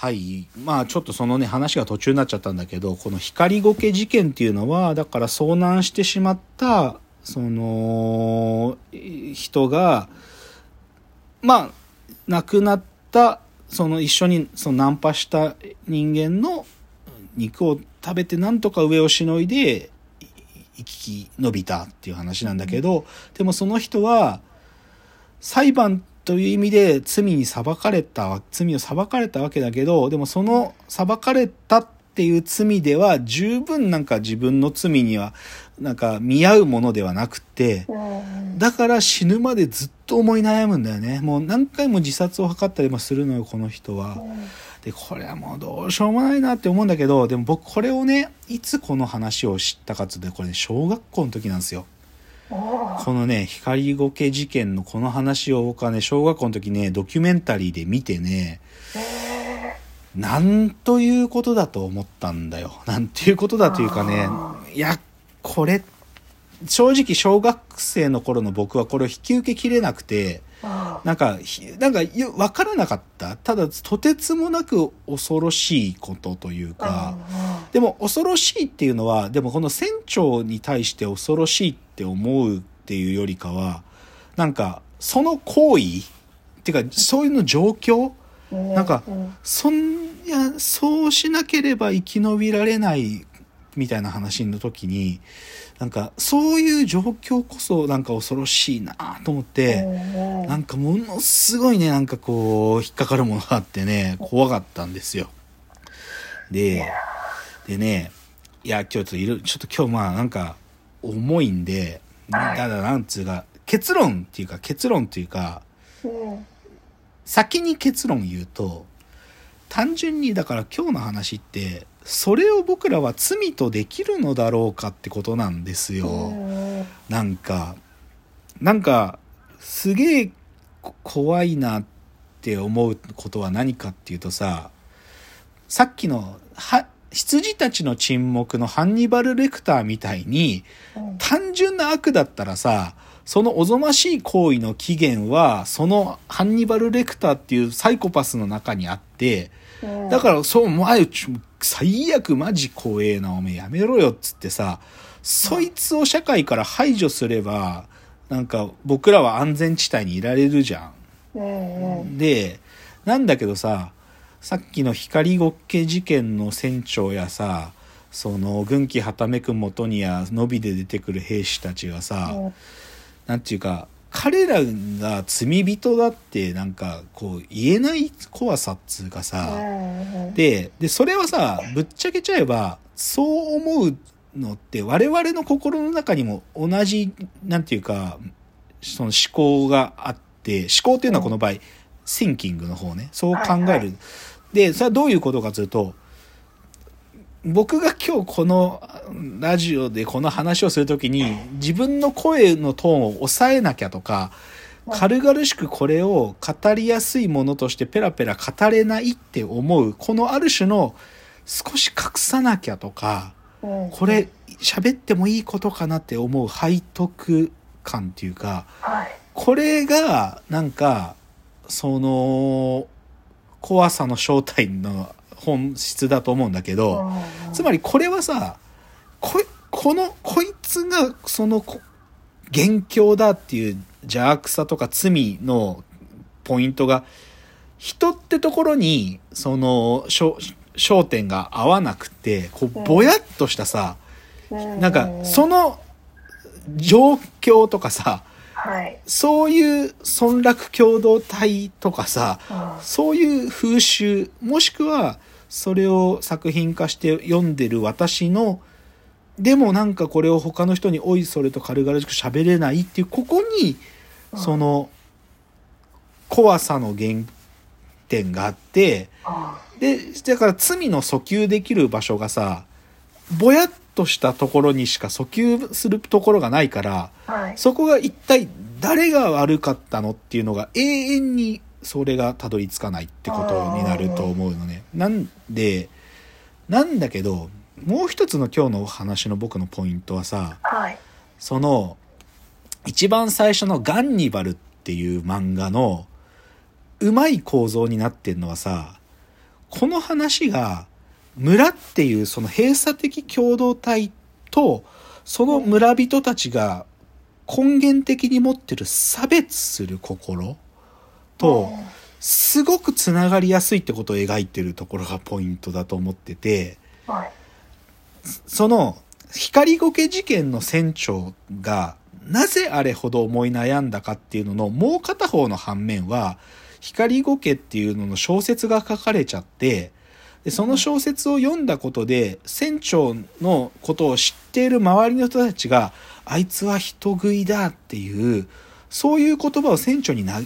はい。まあちょっとそのね話が途中になっちゃったんだけど、この光ゴケ事件っていうのは、だから遭難してしまった、その、人が、まあ亡くなった、その一緒にそのナンパした人間の肉を食べてなんとか上をしのいで生き延びたっていう話なんだけど、でもその人は裁判という意味で罪に裁かれた罪を裁かれたわけだけどでもその裁かれたっていう罪では十分なんか自分の罪にはなんか見合うものではなくてうんだから死ぬまでずっと思い悩むんだよねもう何回も自殺を図ったりもするのよこの人は。でこれはもうどうしようもないなって思うんだけどでも僕これをねいつこの話を知ったかっつってこれ、ね、小学校の時なんですよ。このね、光ゴケ事件のこの話を僕はね、小学校の時ね、ドキュメンタリーで見てね、えなんということだと思ったんだよ。なんていうことだというかねあ、いや、これ、正直小学生の頃の僕はこれを引き受けきれなくて、なんか、ひなんか、よわからなかった。ただ、とてつもなく恐ろしいことというーか、あでも恐ろしいっていうのはでもこの船長に対して恐ろしいって思うっていうよりかはなんかその行為っていうかそういうの状況ーなんかうんそんいやそうしなければ生き延びられないみたいな話の時になんかそういう状況こそなんか恐ろしいなと思って。うんなんかものすごいね、なんかこう、引っかかるものがあってね、怖かったんですよ。で、でね、いや、ちょっといる、ちょっと今日まあなんか、重いんで、はい。ただなんつうか、結論っていうか、結論っていうか、うん。先に結論言うと、単純にだから今日の話って、それを僕らは罪とできるのだろうかってことなんですよ。うん。なんか、なんか、すげえこ怖いなって思うことは何かっていうとさ、さっきの、は、羊たちの沈黙のハンニバル・レクターみたいに、うん。単純な悪だったらさ、そのおぞましい行為の起源は、そのハンニバル・レクターっていうサイコパスの中にあって、うん。だから、そう、前、最悪マジ怖えな、おめえやめろよ、っつってさ、そいつを社会から排除すれば、なんか僕らは安全地帯にいられるじゃん。で、なんだけどさ、さっきの光ゴッケ事件の船長やさ、その軍旗はためく元にや、のびで出てくる兵士たちがさ、うんなんていうか、彼らが罪人だってなんかこう言えない怖さっつうかさ、うんで、で、それはさ、ぶっちゃけちゃえば、そう思うのって我々の心の中にも同じ、なんていうか、その思考があって、思考っていうのはこの場合、シンキングの方ね、そう考える。はいはいで、それはどういうことかというと、僕が今日このラジオでこの話をするときに自分の声のトーンを抑えなきゃとか、軽々しくこれを語りやすいものとしてペラペラ語れないって思う、このある種の少し隠さなきゃとか、うん。これ喋ってもいいことかなって思う背徳感っていうか、はい。これがなんか、その、怖さの正体の本質だと思うんだけど、つまりこれはさ、ここの、こいつがそのこ元凶だっていう邪悪さとか罪のポイントが、人ってところに、その、焦焦点が合わなくて、こう、ぼやっとしたさ、なんか、その状況とかさ、はい。そういう村落共同体とかさ、うん。そういう風習、もしくはそれを作品化して読んでる私の、でもなんかこれを他の人においそれと軽々しく喋れないっていう、ここに、その、怖さの原点があって、あで、だから罪の訴求できる場所がさ、ぼやっとしたところにしか訴求するところがないから、はい。そこが一体誰が悪かったのっていうのが永遠にそれがたどり着かないってことになると思うのね。なんで、なんだけど、もう一つの今日のお話の僕のポイントはさ、はい。その、一番最初のガンニバルっていう漫画の、うまい構造になってんのはさ、この話が、村っていうその閉鎖的共同体と、その村人たちが根源的に持ってる差別する心と、すごくつながりやすいってことを描いてるところがポイントだと思ってて、はい。その光苔事件の船長がなぜあれほど思い悩んだかっていうののもう片方の反面は光苔っていうのの小説が書かれちゃってでその小説を読んだことで船長のことを知っている周りの人たちがあいつは人食いだっていうそういう言葉を船長にな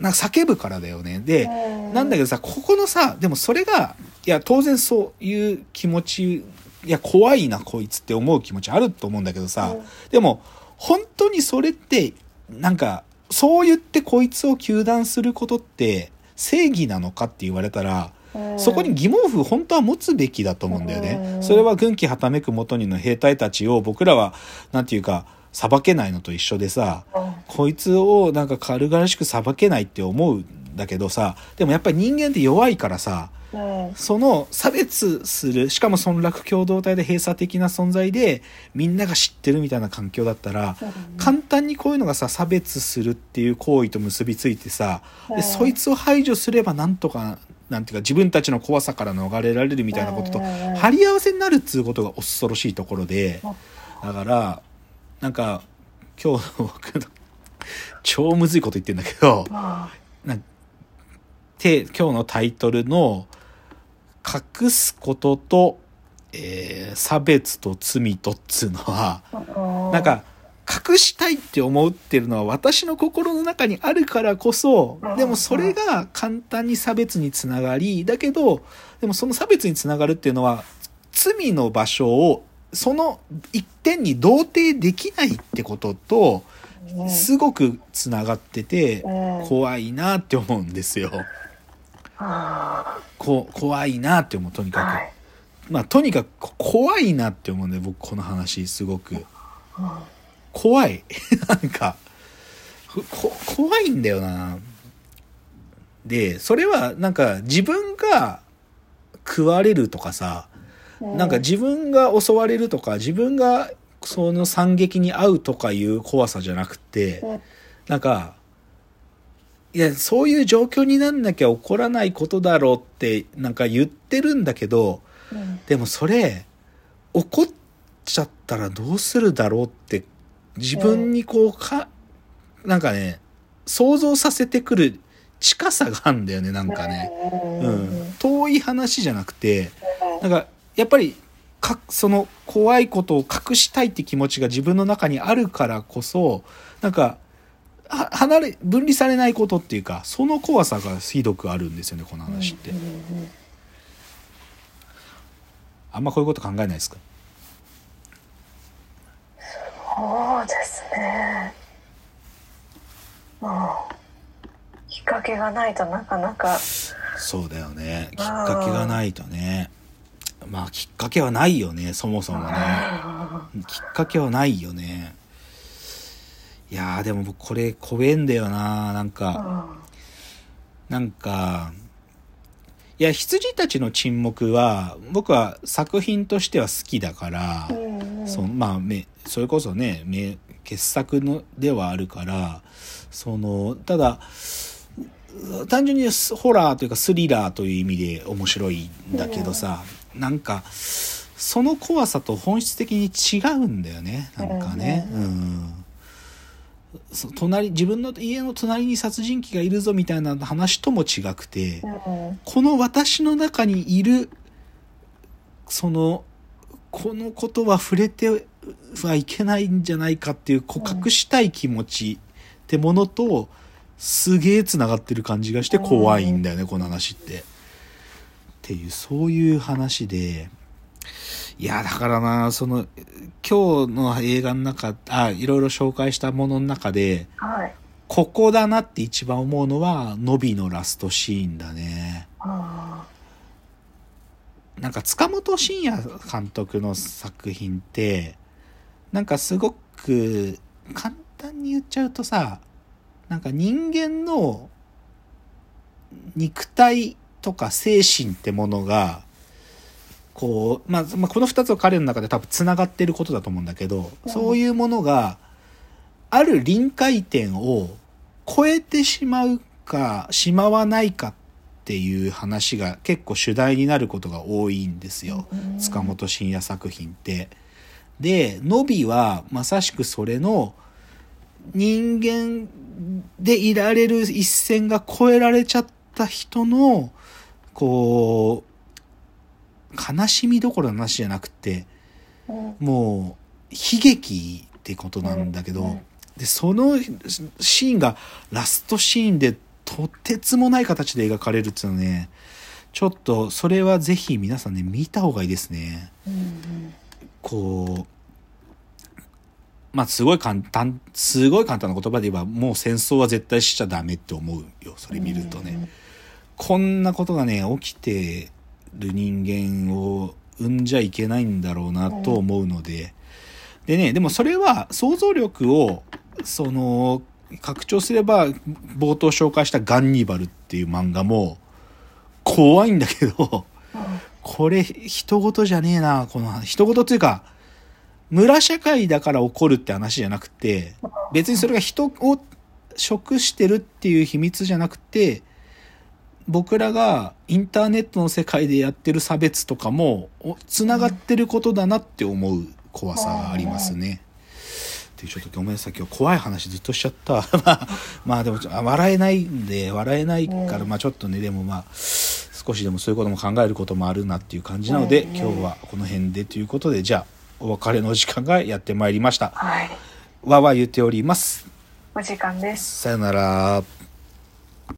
なんか叫ぶからだよね。で、なんだけどさ、ここのさ、でもそれが、いや、当然そういう気持ち、いや、怖いな、こいつって思う気持ちあると思うんだけどさ、でも、本当にそれって、なんか、そう言ってこいつを糾弾することって、正義なのかって言われたら、そこに疑問符本当は持つべきだと思うんだよね。それは軍旗はためく元にの兵隊たちを僕らは、なんていうか、裁けないのと一緒でさ、こいつをなんか軽々しく裁けないって思うんだけどさ、でもやっぱり人間って弱いからさ、その差別する、しかも村落共同体で閉鎖的な存在で、みんなが知ってるみたいな環境だったら、簡単にこういうのがさ、差別するっていう行為と結びついてさ、でそいつを排除すればなんとか、なんていうか自分たちの怖さから逃れられるみたいなことと、張り合わせになるっつうことが恐ろしいところで、だから、なんか、今日の僕の、超むずいこと言ってんだけど、なんて今日のタイトルの隠すことと、えー差別と罪とっつうのは、なんか隠したいって思ってるのは私の心の中にあるからこそ、でもそれが簡単に差別につながり、だけど、でもその差別につながるっていうのは、罪の場所をその一点に同定できないってことと、すごくつながってて、怖いなって思うんですよ。こ怖いなって思う、とにかく。はい。まあ、とにかくこ怖いなって思うんで、僕この話すごく。怖い。なんか、怖いんだよな。で、それはなんか自分が食われるとかさ、なんか自分が襲われるとか、自分がその惨劇に遭うとかいう怖さじゃなくて、なんか、いや、そういう状況になんなきゃ起こらないことだろうって、なんか言ってるんだけど、でもそれ、怒っちゃったらどうするだろうって、自分にこうか、なんかね、想像させてくる近さがあるんだよね、なんかね。うん。遠い話じゃなくて、なんか、やっぱり、か、その怖いことを隠したいって気持ちが自分の中にあるからこそ、なんか、は離れ、分離されないことっていうか、その怖さがひどくあるんですよね、この話って。あんまこういうこと考えないですか？そうですね。もう、きっかけがないとなかなか。そうだよね。きっかけがないとね。まあ、きっかけはないよね、そもそもね。きっかけはないよね。いやー、でも僕これ怖えんだよななんか、なんか、いや、羊たちの沈黙は、僕は作品としては好きだから、そのまあめそれこそねめ傑作のではあるからそのただ単純にホラーというかスリラーという意味で面白いんだけどさ、なんかその怖さと本質的に違うんだよねなんかね。うん。そ隣自分の家の隣に殺人鬼がいるぞみたいな話とも違くて、この私の中にいる、その、このことは触れてはいけないんじゃないかっていう、こう隠したい気持ちってものと、すげえ繋がってる感じがして怖いんだよね、この話って。っていう、そういう話で、いや、だからな、その、今日の映画の中、あ、いろいろ紹介したものの中で、はい。ここだなって一番思うのは、ノビのラストシーンだね。あなんか塚本慎也監督の作品って、なんかすごく簡単に言っちゃうとさ、なんか人間の肉体とか精神ってものがこう、まあ、まあこの2つは彼の中で多分つながってることだと思うんだけど、うん。そういうものがある臨界点を超えてしまうかしまわないかっていう話が結構主題になることが多いんですよ。うん塚本慎也作品って。で、ノビはまさしくそれの人間でいられる一線が超えられちゃった人の、こう、悲しみどころの話じゃなくて、うんもう悲劇ってことなんだけど、うんで、そのシーンがラストシーンでとてつもない形で描かれるっていうのはね、ちょっとそれはぜひ皆さんね、見た方がいいですね。うんこう、まあ、すごい簡単、すごい簡単な言葉で言えば、もう戦争は絶対しちゃダメって思うよ、それ見るとね。こんなことがね、起きてる人間を生んじゃいけないんだろうなと思うので。でね、でもそれは想像力を、その、拡張すれば、冒頭紹介したガンニバルっていう漫画も、怖いんだけど、これ、人事じゃねえな、この話。人事っていうか、村社会だから起こるって話じゃなくて、別にそれが人を食してるっていう秘密じゃなくて、僕らがインターネットの世界でやってる差別とかも、つながってることだなって思う怖さがありますね。っていうちょっとごめんなさい、今日怖い話ずっとしちゃった。まあ、まあでも、あ笑えないんで、笑えないから、うんまあちょっとね、でもまあ、少しでもそういうことも考えることもあるなっていう感じなので、うん今日はこの辺でということで、じゃあ、お別れの時間がやってまいりました。はい。わわ言っております。お時間です。さよなら。